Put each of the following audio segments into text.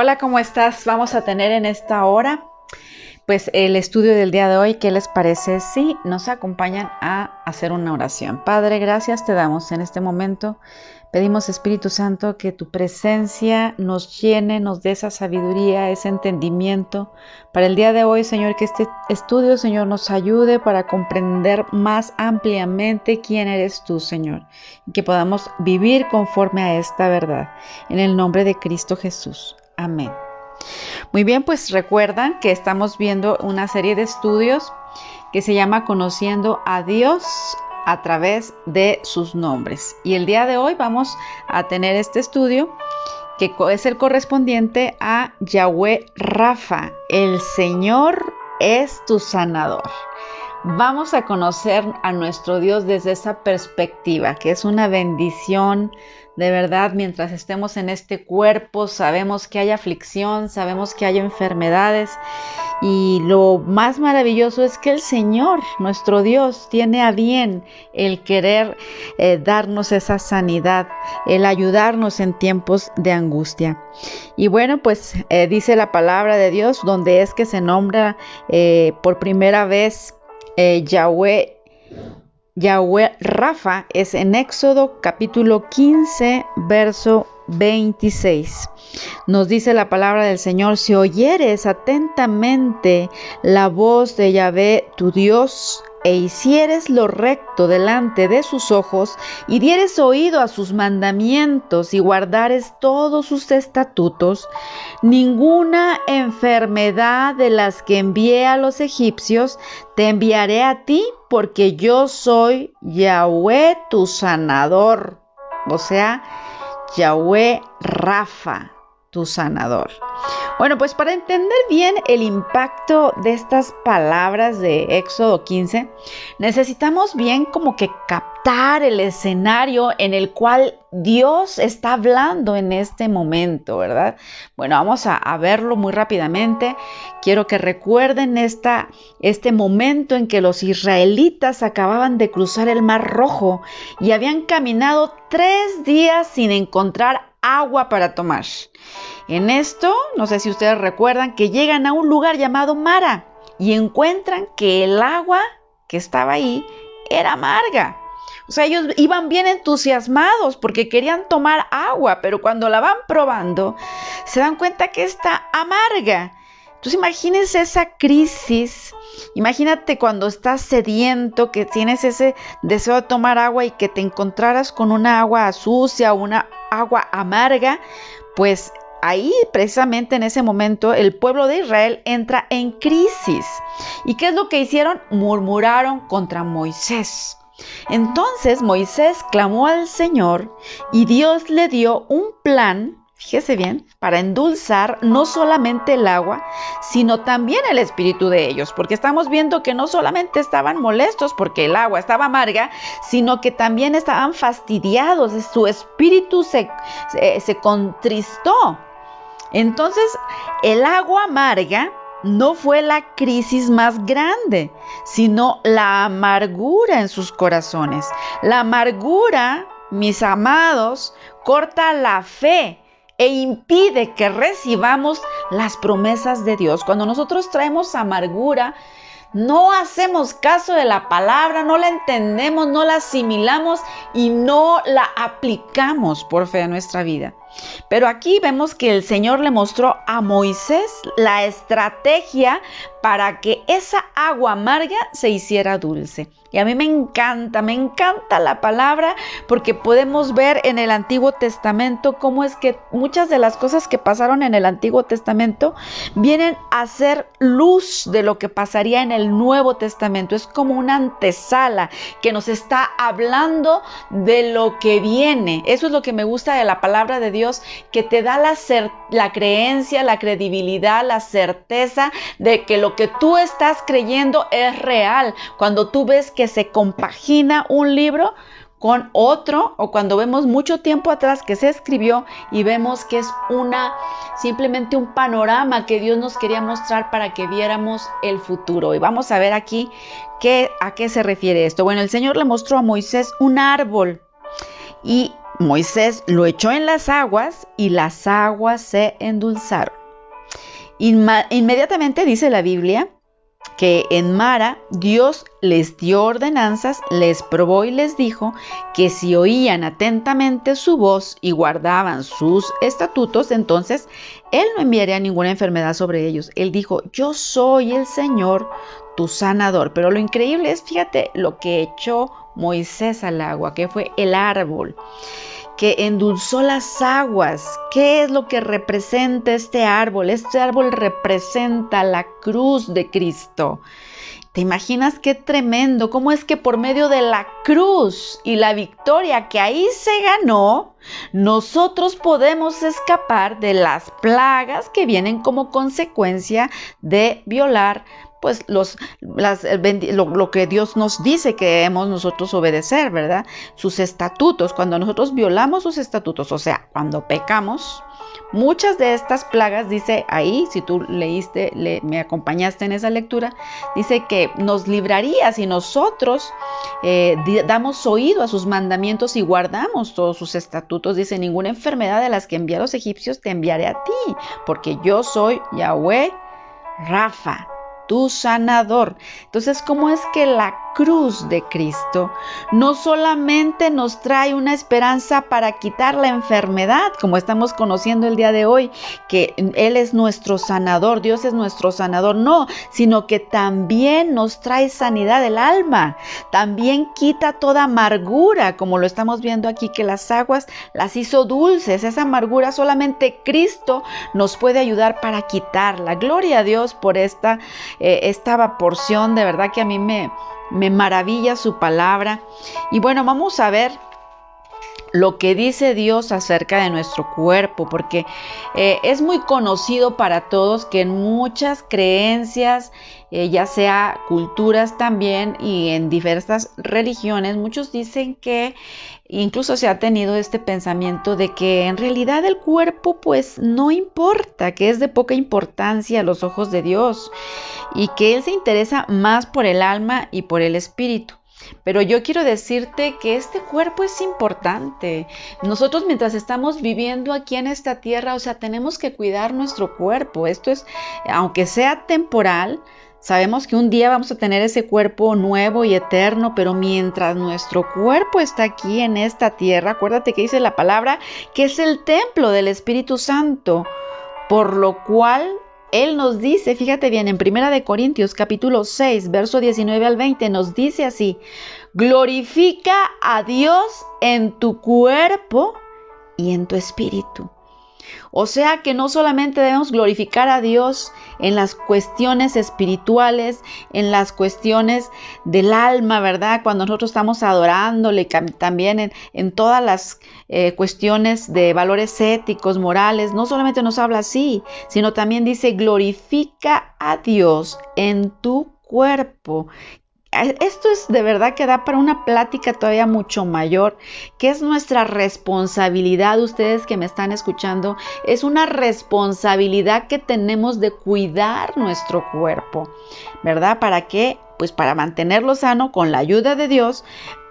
Hola, ¿cómo estás? Vamos a tener en esta hora pues el estudio del día de hoy. ¿Qué les parece si nos acompañan a hacer una oración? Padre, gracias te damos en este momento. Pedimos, Espíritu Santo, que tu presencia nos llene, nos dé esa sabiduría, ese entendimiento. Para el día de hoy, Señor, que este estudio, Señor, nos ayude para comprender más ampliamente quién eres tú, Señor, y que podamos vivir conforme a esta verdad. En el nombre de Cristo Jesús. Amén. Muy bien, pues recuerdan que estamos viendo una serie de estudios que se llama Conociendo a Dios a través de sus nombres. Y el día de hoy vamos a tener este estudio que es el correspondiente a Yahweh Rafa. El Señor es tu sanador. Vamos a conocer a nuestro Dios desde esa perspectiva, que es una bendición de verdad, mientras estemos en este cuerpo, sabemos que hay aflicción, sabemos que hay enfermedades y lo más maravilloso es que el Señor, nuestro Dios, tiene a bien el querer eh, darnos esa sanidad, el ayudarnos en tiempos de angustia. Y bueno, pues eh, dice la palabra de Dios, donde es que se nombra eh, por primera vez Yahweh Yahweh Rafa es en Éxodo capítulo 15, verso 26. Nos dice la palabra del Señor, si oyeres atentamente la voz de Yahvé, tu Dios, e hicieres lo recto delante de sus ojos, y dieres oído a sus mandamientos, y guardares todos sus estatutos, ninguna enfermedad de las que envié a los egipcios te enviaré a ti, porque yo soy Yahweh tu sanador. O sea, Yahweh Rafa, tu sanador. Bueno, pues para entender bien el impacto de estas palabras de Éxodo 15, necesitamos bien como que captar el escenario en el cual Dios está hablando en este momento, ¿verdad? Bueno, vamos a, verlo muy rápidamente. Quiero que recuerden esta, este momento en que los israelitas acababan de cruzar el Mar Rojo y habían caminado tres días sin encontrar agua para tomar. En esto, no sé si ustedes recuerdan que llegan a un lugar llamado Mara y encuentran que el agua que estaba ahí era amarga. O sea, ellos iban bien entusiasmados porque querían tomar agua, pero cuando la van probando, se dan cuenta que está amarga. Entonces imagínense esa crisis, imagínate cuando estás sediento, que tienes ese deseo de tomar agua y que te encontraras con una agua sucia o una agua amarga, pues ahí precisamente en ese momento el pueblo de Israel entra en crisis. ¿Y qué es lo que hicieron? Murmuraron contra Moisés. Entonces Moisés clamó al Señor y Dios le dio un plan, fíjese bien, para endulzar no solamente el agua, sino también el espíritu de ellos, porque estamos viendo que no solamente estaban molestos porque el agua estaba amarga, sino que también estaban fastidiados, su espíritu se, se, se contristó entonces, el agua amarga no fue la crisis más grande, sino la amargura en sus corazones. La amargura, mis amados, corta la fe e impide que recibamos las promesas de Dios. Cuando nosotros traemos amargura, no hacemos caso de la palabra, no la entendemos, no la asimilamos y no la aplicamos por fe a nuestra vida. Pero aquí vemos que el Señor le mostró a Moisés la estrategia para que esa agua amarga se hiciera dulce. Y a mí me encanta, me encanta la palabra porque podemos ver en el Antiguo Testamento cómo es que muchas de las cosas que pasaron en el Antiguo Testamento vienen a ser luz de lo que pasaría en el Nuevo Testamento. Es como una antesala que nos está hablando de lo que viene. Eso es lo que me gusta de la palabra de Dios, que te da la, la creencia, la credibilidad, la certeza de que lo que tú estás creyendo es real. Cuando tú ves que se compagina un libro con otro o cuando vemos mucho tiempo atrás que se escribió y vemos que es una simplemente un panorama que Dios nos quería mostrar para que viéramos el futuro. Y vamos a ver aquí qué, a qué se refiere esto. Bueno, el Señor le mostró a Moisés un árbol y Moisés lo echó en las aguas y las aguas se endulzaron. Inmediatamente dice la Biblia que en Mara Dios les dio ordenanzas, les probó y les dijo que si oían atentamente su voz y guardaban sus estatutos, entonces Él no enviaría ninguna enfermedad sobre ellos. Él dijo, yo soy el Señor, tu sanador. Pero lo increíble es, fíjate, lo que echó Moisés al agua, que fue el árbol que endulzó las aguas. ¿Qué es lo que representa este árbol? Este árbol representa la cruz de Cristo. ¿Te imaginas qué tremendo? ¿Cómo es que por medio de la cruz y la victoria que ahí se ganó, nosotros podemos escapar de las plagas que vienen como consecuencia de violar pues los, lo, que Dios nos dice que debemos nosotros obedecer, ¿verdad? Sus estatutos, cuando nosotros violamos sus estatutos, o sea, cuando pecamos, muchas de estas plagas, dice ahí, si tú leíste, me acompañaste en esa lectura, dice que nos libraría si nosotros eh, damos oído a sus mandamientos y guardamos todos sus estatutos. Dice, ninguna enfermedad de las que envié a los egipcios te enviaré a ti, porque yo soy Yahweh Rafa tu sanador. Entonces, ¿cómo es que la cruz de Cristo no solamente nos trae una esperanza para quitar la enfermedad, como estamos conociendo el día de hoy, que Él es nuestro sanador, Dios es nuestro sanador, no, sino que también nos trae sanidad del alma, también quita toda amargura, como lo estamos viendo aquí, que las aguas las hizo dulces, esa amargura solamente Cristo nos puede ayudar para quitarla. Gloria a Dios por esta, eh, esta porción, de verdad que a mí me me maravilla su palabra. Y bueno, vamos a ver lo que dice Dios acerca de nuestro cuerpo, porque eh, es muy conocido para todos que en muchas creencias, eh, ya sea culturas también y en diversas religiones, muchos dicen que incluso se ha tenido este pensamiento de que en realidad el cuerpo pues no importa, que es de poca importancia a los ojos de Dios y que Él se interesa más por el alma y por el espíritu. Pero yo quiero decirte que este cuerpo es importante. Nosotros mientras estamos viviendo aquí en esta tierra, o sea, tenemos que cuidar nuestro cuerpo. Esto es, aunque sea temporal, Sabemos que un día vamos a tener ese cuerpo nuevo y eterno, pero mientras nuestro cuerpo está aquí en esta tierra, acuérdate que dice la palabra que es el templo del Espíritu Santo, por lo cual él nos dice, fíjate bien, en Primera de Corintios capítulo 6, verso 19 al 20 nos dice así: Glorifica a Dios en tu cuerpo y en tu espíritu. O sea que no solamente debemos glorificar a Dios en las cuestiones espirituales, en las cuestiones del alma, ¿verdad? Cuando nosotros estamos adorándole, también en, todas las eh, cuestiones de valores éticos, morales, no solamente nos habla así, sino también dice, glorifica a Dios en tu cuerpo esto es de verdad que da para una plática todavía mucho mayor, que es nuestra responsabilidad, ustedes que me están escuchando, es una responsabilidad que tenemos de cuidar nuestro cuerpo, ¿verdad? ¿Para qué? Pues para mantenerlo sano con la ayuda de Dios,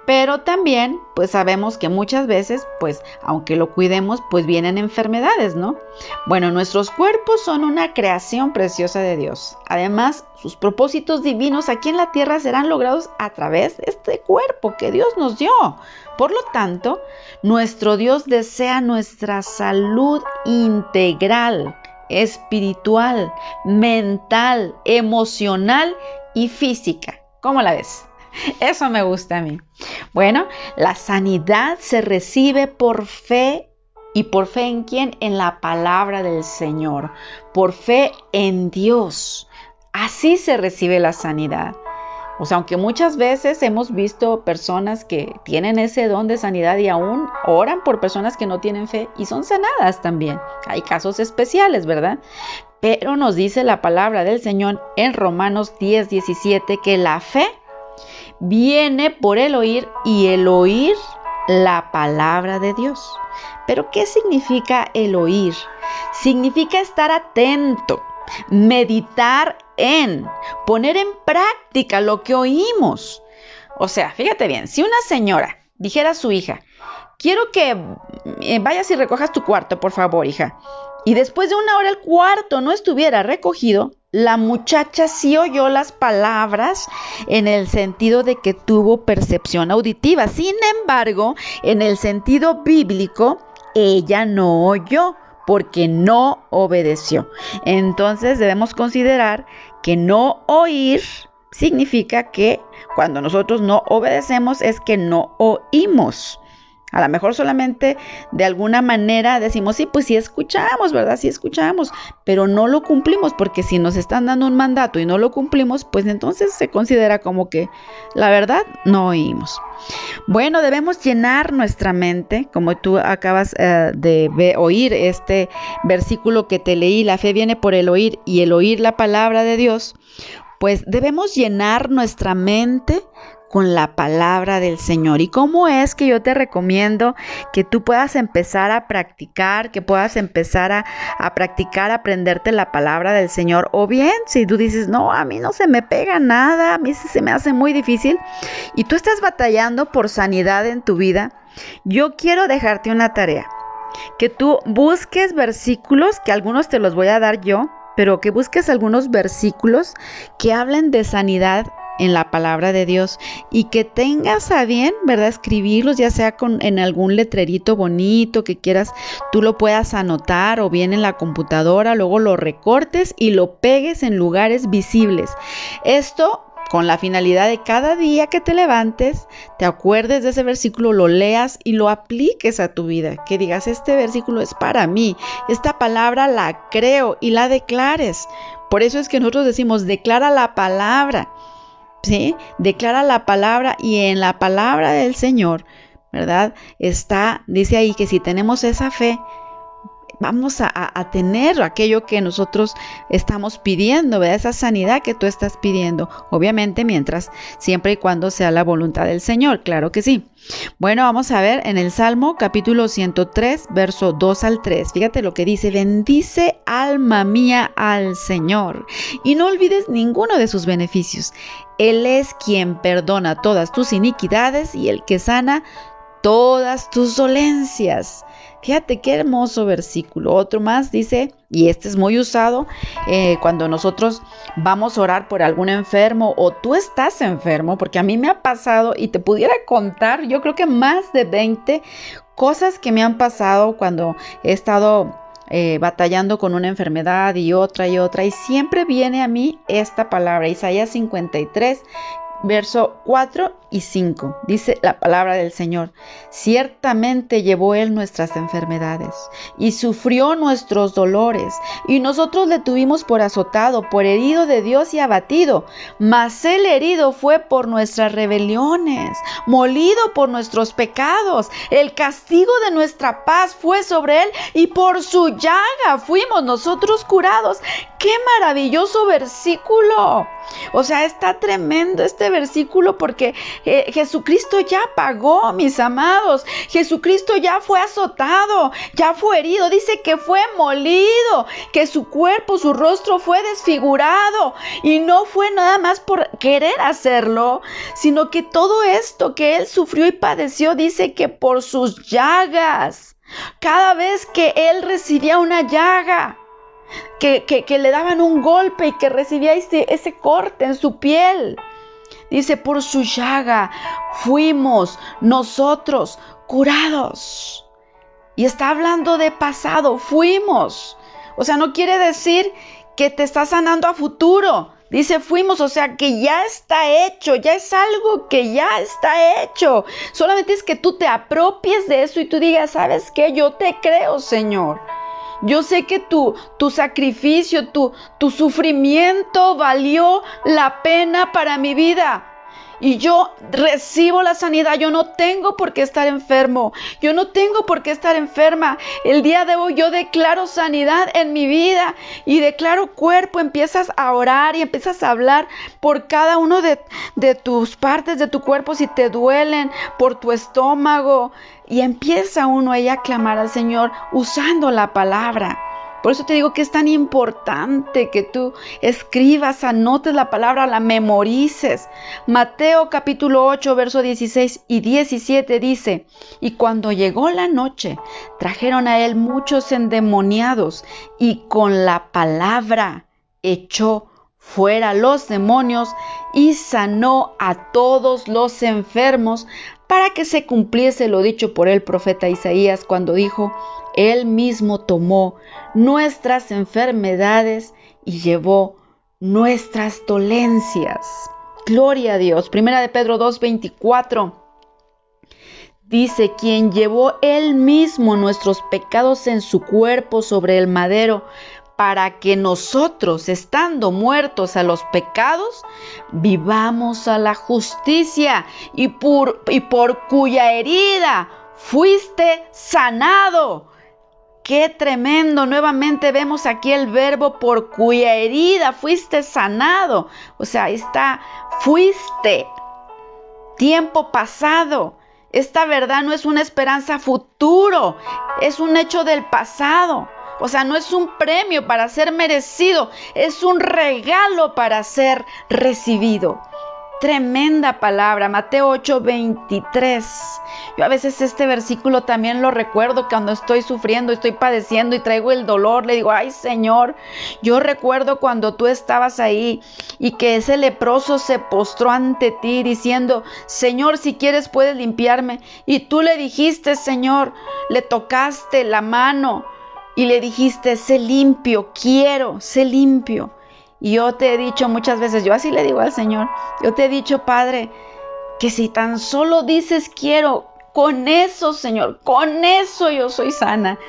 pero también, pues sabemos que muchas veces, pues aunque lo cuidemos, pues vienen enfermedades, ¿no? Bueno, nuestros cuerpos son una creación preciosa de Dios. Además, sus propósitos divinos aquí en la tierra serán logrados a través de este cuerpo que Dios nos dio. Por lo tanto, nuestro Dios desea nuestra salud integral, espiritual, mental, emocional y física. ¿Cómo la ves? Eso me gusta a mí. Bueno, la sanidad se recibe por fe ¿Y por fe en quién? En la palabra del Señor. Por fe en Dios. Así se recibe la sanidad. O sea, aunque muchas veces hemos visto personas que tienen ese don de sanidad y aún oran por personas que no tienen fe y son sanadas también. Hay casos especiales, ¿verdad? Pero nos dice la palabra del Señor en Romanos 10, 17 que la fe viene por el oír y el oír la palabra de Dios. Pero ¿qué significa el oír? Significa estar atento, meditar en, poner en práctica lo que oímos. O sea, fíjate bien, si una señora dijera a su hija, quiero que eh, vayas y recojas tu cuarto, por favor, hija. Y después de una hora el cuarto no estuviera recogido, la muchacha sí oyó las palabras en el sentido de que tuvo percepción auditiva. Sin embargo, en el sentido bíblico, ella no oyó porque no obedeció. Entonces debemos considerar que no oír significa que cuando nosotros no obedecemos es que no oímos. A lo mejor solamente de alguna manera decimos, sí, pues sí escuchamos, ¿verdad? Sí escuchamos, pero no lo cumplimos porque si nos están dando un mandato y no lo cumplimos, pues entonces se considera como que la verdad no oímos. Bueno, debemos llenar nuestra mente, como tú acabas eh, de oír este versículo que te leí, la fe viene por el oír y el oír la palabra de Dios, pues debemos llenar nuestra mente con la palabra del Señor. ¿Y cómo es que yo te recomiendo que tú puedas empezar a practicar, que puedas empezar a, a, practicar, aprenderte la palabra del Señor? O bien, si tú dices, no, a mí no se me pega nada, a mí se me hace muy difícil, y tú estás batallando por sanidad en tu vida, yo quiero dejarte una tarea. Que tú busques versículos, que algunos te los voy a dar yo, pero que busques algunos versículos que hablen de sanidad en la palabra de Dios y que tengas a bien, ¿verdad? Escribirlos, ya sea con, en algún letrerito bonito que quieras, tú lo puedas anotar o bien en la computadora, luego lo recortes y lo pegues en lugares visibles. Esto con la finalidad de cada día que te levantes, te acuerdes de ese versículo, lo leas y lo apliques a tu vida. Que digas, este versículo es para mí, esta palabra la creo y la declares. Por eso es que nosotros decimos, declara la palabra. Declara la palabra y en la palabra del Señor, ¿verdad? Está, dice ahí que si tenemos esa fe, vamos a, tener aquello que nosotros estamos pidiendo, ¿verdad? Esa sanidad que tú estás pidiendo. Obviamente mientras, siempre y cuando sea la voluntad del Señor, claro que sí. Bueno, vamos a ver en el Salmo capítulo 103, verso 2 al 3. Fíjate lo que dice, bendice alma mía al Señor y no olvides ninguno de sus beneficios. Él es quien perdona todas tus iniquidades y el que sana todas tus dolencias. Fíjate qué hermoso versículo. Otro más dice, y este es muy usado eh, cuando nosotros vamos a orar por algún enfermo o tú estás enfermo, porque a mí me ha pasado y te pudiera contar, yo creo que más de 20 cosas que me han pasado cuando he estado eh, batallando con una enfermedad y otra y otra. Y siempre viene a mí esta palabra, Isaías 53, verso 4 y 5. Dice la palabra del Señor, ciertamente llevó Él nuestras enfermedades y sufrió nuestros dolores, y nosotros le tuvimos por azotado, por herido de Dios y abatido, mas Él herido fue por nuestras rebeliones, molido por nuestros pecados, el castigo de nuestra paz fue sobre Él, y por su llaga fuimos nosotros curados. ¡Qué maravilloso versículo! O sea, está tremendo este versículo porque eh, Jesucristo ya pagó, mis amados. Jesucristo ya fue azotado, ya fue herido. Dice que fue molido, que su cuerpo, su rostro fue desfigurado. Y no fue nada más por querer hacerlo, sino que todo esto que él sufrió y padeció, dice que por sus llagas. Cada vez que él recibía una llaga, que, le daban un golpe y que recibía ese, ese corte en su piel, Dice, por su llaga fuimos nosotros curados. Y está hablando de pasado, fuimos. O sea, no quiere decir que te está sanando a futuro. Dice, fuimos, o sea, que ya está hecho, ya es algo que ya está hecho. Solamente es que tú te apropies de eso y tú digas, ¿sabes qué? Yo te creo, Señor. Yo sé que tu, tu sacrificio, tu, tu sufrimiento valió la pena para mi vida y yo recibo la sanidad. Yo no tengo por qué estar enfermo. Yo no tengo por qué estar enferma. El día de hoy yo declaro sanidad en mi vida y declaro cuerpo. Empiezas a orar y empiezas a hablar por cada uno de, de tus partes de tu cuerpo si te duelen, por tu estómago. Y empieza uno ahí a clamar al Señor usando la palabra. Por eso te digo que es tan importante que tú escribas, anotes la palabra, la memorices. Mateo capítulo 8, verso 16 y 17 dice, y cuando llegó la noche, trajeron a él muchos endemoniados y con la palabra echó fuera los demonios y sanó a todos los enfermos para que se cumpliese lo dicho por el profeta Isaías cuando dijo, Él mismo tomó nuestras enfermedades y llevó nuestras dolencias. Gloria a Dios. Primera de Pedro 2:24. Dice, quien llevó él mismo nuestros pecados en su cuerpo sobre el madero, para que nosotros, estando muertos a los pecados, vivamos a la justicia y por, y por cuya herida fuiste sanado. Qué tremendo. Nuevamente vemos aquí el verbo por cuya herida fuiste sanado. O sea, está, fuiste. Tiempo pasado. Esta verdad no es una esperanza futuro, es un hecho del pasado. O sea, no es un premio para ser merecido, es un regalo para ser recibido. Tremenda palabra, Mateo 8, 23. Yo a veces este versículo también lo recuerdo cuando estoy sufriendo, estoy padeciendo y traigo el dolor. Le digo, ay Señor, yo recuerdo cuando tú estabas ahí y que ese leproso se postró ante ti diciendo, Señor, si quieres puedes limpiarme. Y tú le dijiste, Señor, le tocaste la mano y le dijiste, sé limpio, quiero, sé limpio. Y yo te he dicho muchas veces, yo así le digo al Señor, yo te he dicho, Padre, que si tan solo dices quiero, con eso, Señor, con eso yo soy sana.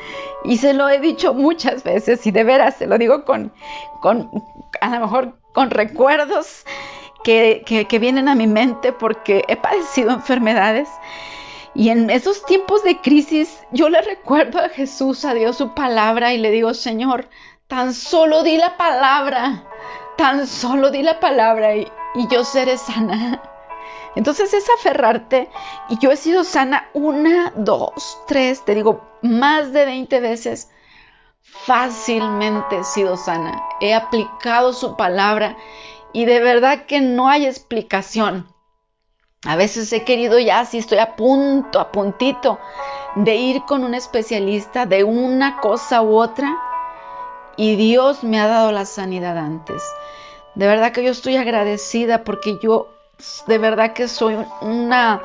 Y se lo he dicho muchas veces y de veras se lo digo con, con a lo mejor con recuerdos que, que, que vienen a mi mente porque he padecido enfermedades y en esos tiempos de crisis yo le recuerdo a Jesús, a Dios su palabra y le digo, Señor, tan solo di la palabra, tan solo di la palabra y, yo seré sana. Entonces es aferrarte y yo he sido sana una, dos, tres, te digo, más de 20 veces. Fácilmente he sido sana. He aplicado su palabra y de verdad que no hay explicación a veces he querido ya, si estoy a punto, a puntito, de ir con un especialista de una cosa u otra y Dios me ha dado la sanidad antes. De verdad que yo estoy agradecida porque yo de verdad que soy una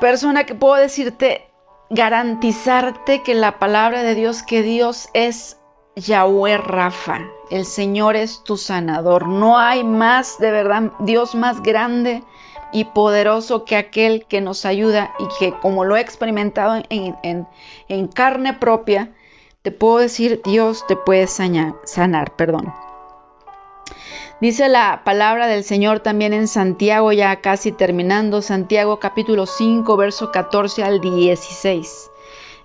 persona que puedo decirte, garantizarte que la palabra de Dios, que Dios es Yahweh Rafa, el Señor es tu sanador. No hay más, de verdad, Dios más grande y poderoso que aquel que nos ayuda y que como lo he experimentado en, carne propia, te puedo decir, Dios te puede sanar, perdón. Dice la palabra del Señor también en Santiago, ya casi terminando, Santiago capítulo 5, verso 14 al 16.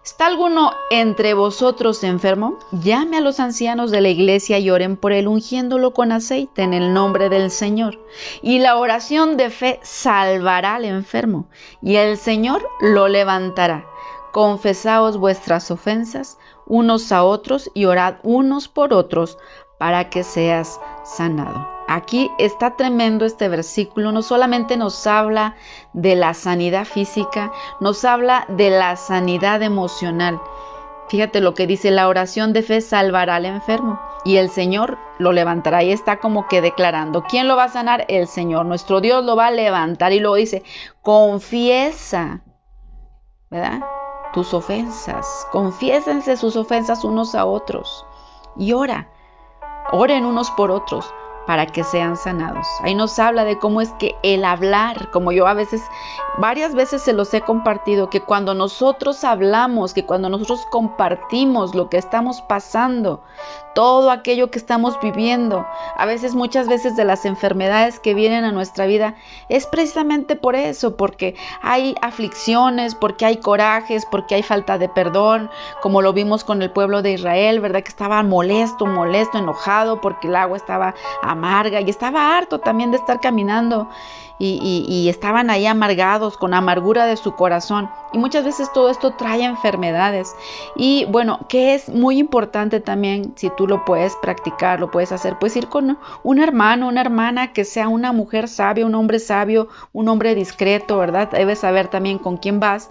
¿Está alguno entre vosotros enfermo? Llame a los ancianos de la iglesia y oren por él, ungiéndolo con aceite en el nombre del Señor. Y la oración de fe salvará al enfermo, y el Señor lo levantará. Confesaos vuestras ofensas unos a otros y orad unos por otros para que seas sanado. Aquí está tremendo este versículo, no solamente nos habla de la sanidad física, nos habla de la sanidad emocional. Fíjate lo que dice, la oración de fe salvará al enfermo y el Señor lo levantará. Y está como que declarando, ¿quién lo va a sanar? El Señor, nuestro Dios lo va a levantar y luego dice, confiesa, ¿verdad? Tus ofensas, confiésense sus ofensas unos a otros y ora, oren unos por otros para que sean sanados. Ahí nos habla de cómo es que el hablar, como yo a veces, varias veces se los he compartido, que cuando nosotros hablamos, que cuando nosotros compartimos lo que estamos pasando, todo aquello que estamos viviendo, a veces muchas veces de las enfermedades que vienen a nuestra vida, es precisamente por eso, porque hay aflicciones, porque hay corajes, porque hay falta de perdón, como lo vimos con el pueblo de Israel, ¿verdad? Que estaba molesto, molesto, enojado porque el agua estaba amarga y estaba harto también de estar caminando y, estaban ahí amargados con amargura de su corazón. Y muchas veces todo esto trae enfermedades. Y bueno, que es muy importante también, si tú lo puedes practicar, lo puedes hacer, pues ir con un hermano, una hermana que sea una mujer sabia, un hombre sabio, un hombre discreto, ¿verdad? Debes saber también con quién vas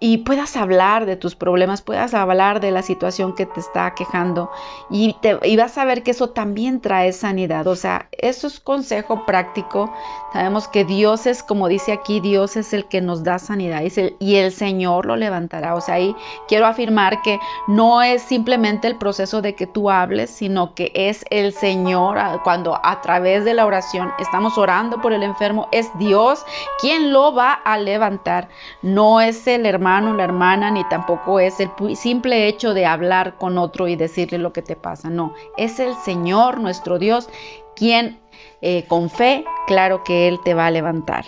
y puedas hablar de tus problemas, puedas hablar de la situación que te está quejando y, vas a ver que eso también trae sanidad. O sea, eso es consejo práctico. Sabemos que Dios es, como dice aquí, Dios es el que nos da sanidad y el Señor lo levantará. O sea, ahí quiero afirmar que no es simplemente el proceso de que tú hables, sino que es el Señor cuando a través de la oración estamos orando por el enfermo, es Dios quien lo va a levantar. No es el hermano la hermana, ni tampoco es el simple hecho de hablar con otro y decirle lo que te pasa. No, es el Señor, nuestro Dios, quien eh, con fe, claro que Él te va a levantar.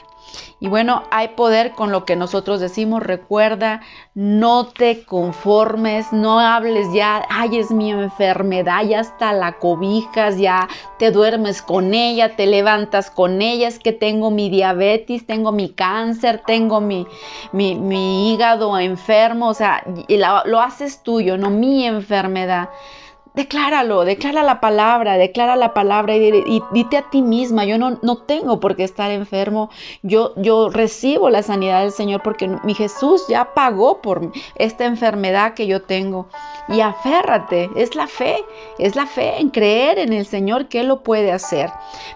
Y bueno, hay poder con lo que nosotros decimos. Recuerda, no te conformes, no hables ya, ay, es mi enfermedad, ya hasta la cobijas, ya te duermes con ella, te levantas con ella, es que tengo mi diabetes, tengo mi cáncer, tengo mi, mi, hígado enfermo, o sea, lo haces tuyo, no mi enfermedad. Decláralo, declara la palabra, declara la palabra y, dite a ti misma, yo no, no, tengo por qué estar enfermo, yo, yo recibo la sanidad del Señor porque mi Jesús ya pagó por esta enfermedad que yo tengo. Y aférrate, es la fe, es la fe en creer en el Señor que lo puede hacer.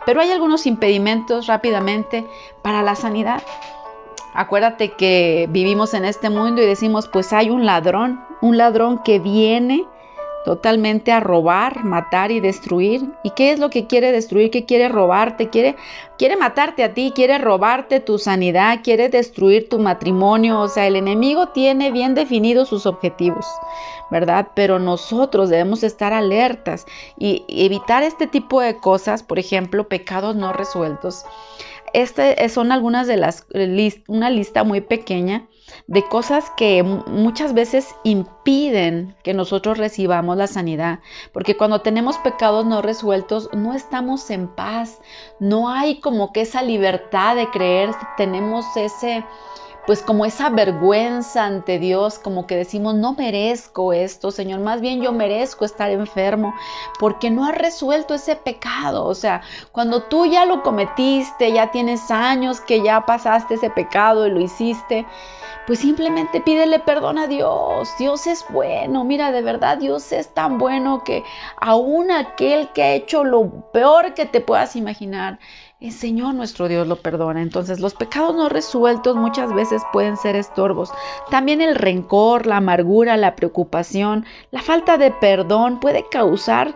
Pero hay algunos impedimentos rápidamente para la sanidad. Acuérdate que vivimos en este mundo y decimos, pues hay un ladrón, un ladrón que viene totalmente a robar, matar y destruir. ¿Y qué es lo que quiere destruir? ¿Qué quiere robarte? Quiere, quiere matarte a ti, quiere robarte tu sanidad, quiere destruir tu matrimonio. O sea, el enemigo tiene bien definidos sus objetivos, ¿verdad? Pero nosotros debemos estar alertas y evitar este tipo de cosas, por ejemplo, pecados no resueltos. Este son algunas de las, una lista muy pequeña de cosas que muchas veces impiden que nosotros recibamos la sanidad. Porque cuando tenemos pecados no resueltos, no estamos en paz. No hay como que esa libertad de creer, tenemos ese pues como esa vergüenza ante Dios, como que decimos, no merezco esto, Señor, más bien yo merezco estar enfermo, porque no has resuelto ese pecado. O sea, cuando tú ya lo cometiste, ya tienes años que ya pasaste ese pecado y lo hiciste, pues simplemente pídele perdón a Dios. Dios es bueno. Mira, de verdad Dios es tan bueno que aún aquel que ha hecho lo peor que te puedas imaginar, el Señor nuestro Dios lo perdona. Entonces los pecados no resueltos muchas veces pueden ser estorbos. También el rencor, la amargura, la preocupación, la falta de perdón puede causar,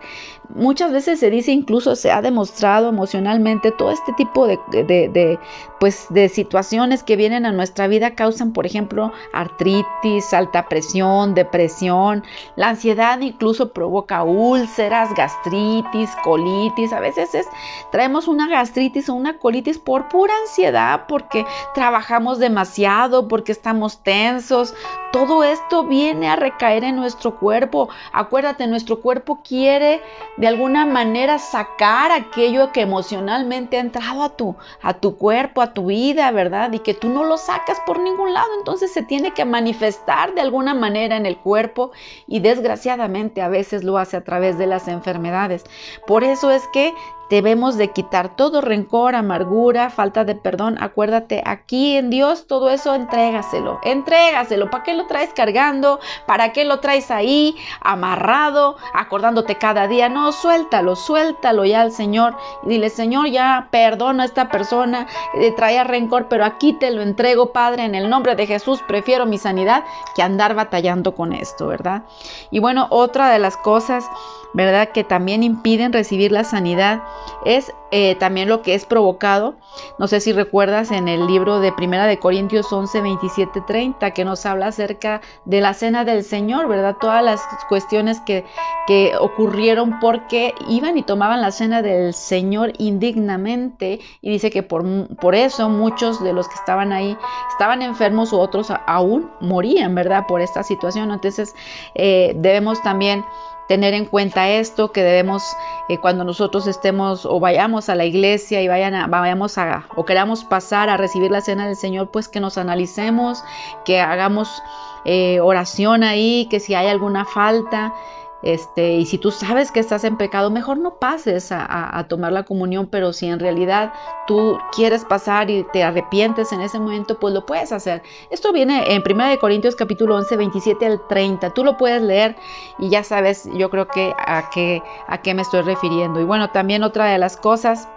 muchas veces se dice incluso se ha demostrado emocionalmente todo este tipo de, pues, de situaciones que vienen a nuestra vida causan, por ejemplo, artritis, alta presión, depresión. La ansiedad incluso provoca úlceras, gastritis, colitis. A veces es, traemos una gastritis o una colitis por pura ansiedad, porque trabajamos demasiado, porque estamos tensos. Todo esto viene a recaer en nuestro cuerpo. Acuérdate, nuestro cuerpo quiere de alguna manera sacar aquello que emocionalmente ha entrado a tu, a tu cuerpo, a tu vida, ¿verdad? Y que tú no lo sacas por ningún lado. Entonces se tiene que manifestar de alguna manera en el cuerpo y desgraciadamente a veces lo hace a través de las enfermedades. Por eso es que Debemos de quitar todo rencor, amargura, falta de perdón. Acuérdate, aquí en Dios todo eso entrégaselo, entrégaselo. ¿Para qué lo traes cargando? ¿Para qué lo traes ahí amarrado, acordándote cada día? No, suéltalo, suéltalo ya al Señor y dile, Señor, ya perdona a esta persona, eh, traía rencor, pero aquí te lo entrego, Padre, en el nombre de Jesús. Prefiero mi sanidad que andar batallando con esto, ¿verdad? Y bueno, otra de las cosas ¿verdad? Que también impiden recibir la sanidad. Es eh, también lo que es provocado. No sé si recuerdas en el libro de Primera de Corintios 11, 27, 30, que nos habla acerca de la cena del Señor, ¿verdad? Todas las cuestiones que, que ocurrieron porque iban y tomaban la cena del Señor indignamente. Y dice que por, por eso muchos de los que estaban ahí estaban enfermos u otros aún morían, ¿verdad? Por esta situación. Entonces eh, debemos también tener en cuenta esto, que debemos eh, cuando nosotros estemos o vayamos a la iglesia y vayan vayamos a o queramos pasar a recibir la cena del Señor, pues que nos analicemos, que hagamos eh, oración ahí, que si hay alguna falta, este, y si tú sabes que estás en pecado, mejor no pases a, tomar la comunión, pero si en realidad tú quieres pasar y te arrepientes en ese momento, pues lo puedes hacer. Esto viene en 1 Corintios capítulo 11, 27 al 30. Tú lo puedes leer y ya sabes, yo creo que a qué, a qué me estoy refiriendo. Y bueno, también otra de las cosas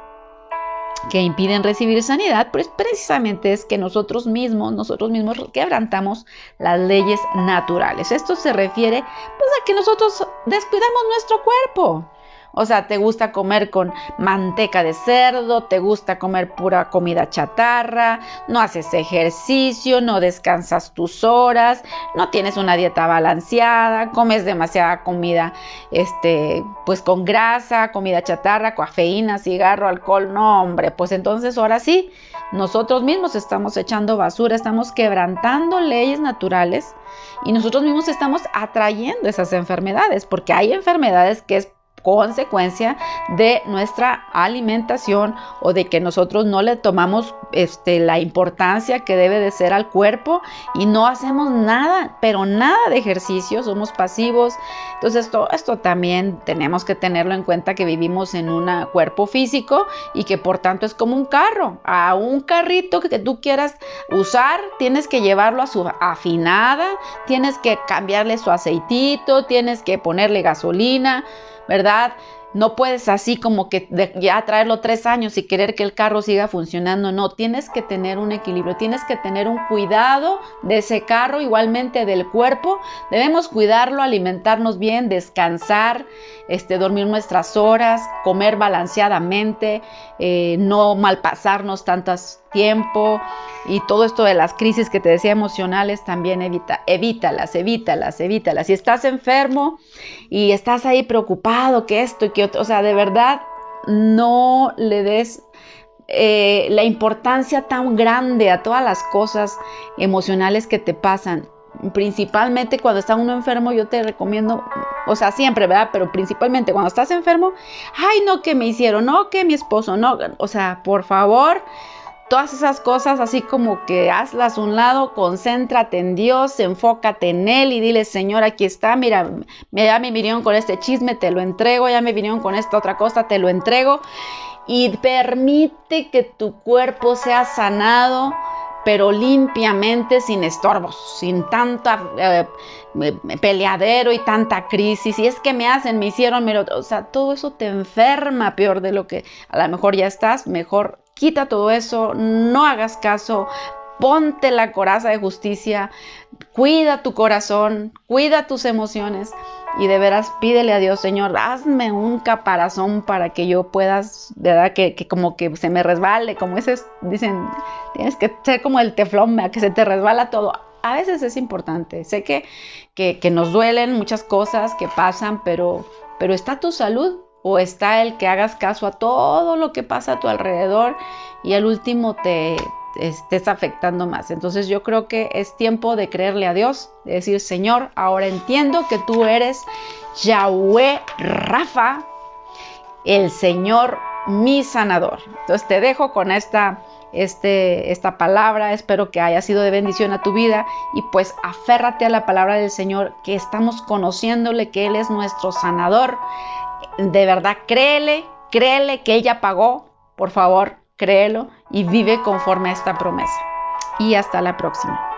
que impiden recibir sanidad, pues precisamente es que nosotros mismos, nosotros mismos quebrantamos las leyes naturales. Esto se refiere pues a que nosotros descuidamos nuestro cuerpo. O sea, te gusta comer con manteca de cerdo, te gusta comer pura comida chatarra, no haces ejercicio, no descansas tus horas, no tienes una dieta balanceada, comes demasiada comida, este, pues con grasa, comida chatarra, cafeína, cigarro, alcohol, no, hombre, pues entonces ahora sí, nosotros mismos estamos echando basura, estamos quebrantando leyes naturales y nosotros mismos estamos atrayendo esas enfermedades, porque hay enfermedades que es consecuencia de nuestra alimentación o de que nosotros no le tomamos este, la importancia que debe de ser al cuerpo y no hacemos nada, pero nada de ejercicio, somos pasivos. Entonces todo esto también tenemos que tenerlo en cuenta que vivimos en un cuerpo físico y que por tanto es como un carro. A un carrito que tú quieras usar, tienes que llevarlo a su afinada, tienes que cambiarle su aceitito, tienes que ponerle gasolina. ¿Verdad? No puedes así como que ya traerlo tres años y querer que el carro siga funcionando. No, tienes que tener un equilibrio, tienes que tener un cuidado de ese carro, igualmente del cuerpo. Debemos cuidarlo, alimentarnos bien, descansar, este, dormir nuestras horas, comer balanceadamente, eh, no malpasarnos tantas tiempo y todo esto de las crisis que te decía emocionales también evita, evítalas, evítalas, evítalas. Si estás enfermo y estás ahí preocupado que esto y que otro, o sea, de verdad no le des eh, la importancia tan grande a todas las cosas emocionales que te pasan. Principalmente cuando está uno enfermo, yo te recomiendo, o sea, siempre, ¿verdad? Pero principalmente cuando estás enfermo, ay, no, que me hicieron, no, que mi esposo, no, o sea, por favor, Todas esas cosas así como que hazlas un lado, concéntrate en Dios, enfócate en Él y dile, Señor, aquí está, mira, ya me vinieron con este chisme, te lo entrego, ya me vinieron con esta otra cosa, te lo entrego. Y permite que tu cuerpo sea sanado, pero limpiamente, sin estorbos, sin tanta eh, peleadero y tanta crisis. Y es que me hacen, me hicieron, o sea, todo eso te enferma peor de lo que a lo mejor ya estás, mejor quita todo eso, no hagas caso, ponte la coraza de justicia, cuida tu corazón, cuida tus emociones y de veras pídele a Dios, Señor, hazme un caparazón para que yo puedas, ¿verdad? Que, como que se me resbale, como ese, dicen, tienes que ser como el teflón, que se te resbala todo. A veces es importante, sé que, que, que nos duelen muchas cosas que pasan, pero, pero está tu salud o está el que hagas caso a todo lo que pasa a tu alrededor y al último te estés afectando más. Entonces yo creo que es tiempo de creerle a Dios, de decir, Señor, ahora entiendo que tú eres Yahweh Rafa, el Señor mi sanador. Entonces te dejo con esta, este, esta palabra, espero que haya sido de bendición a tu vida y pues aférrate a la palabra del Señor, que estamos conociéndole que Él es nuestro sanador de verdad créele, créele que ella pagó, por favor, créelo y vive conforme a esta promesa. Y hasta la próxima.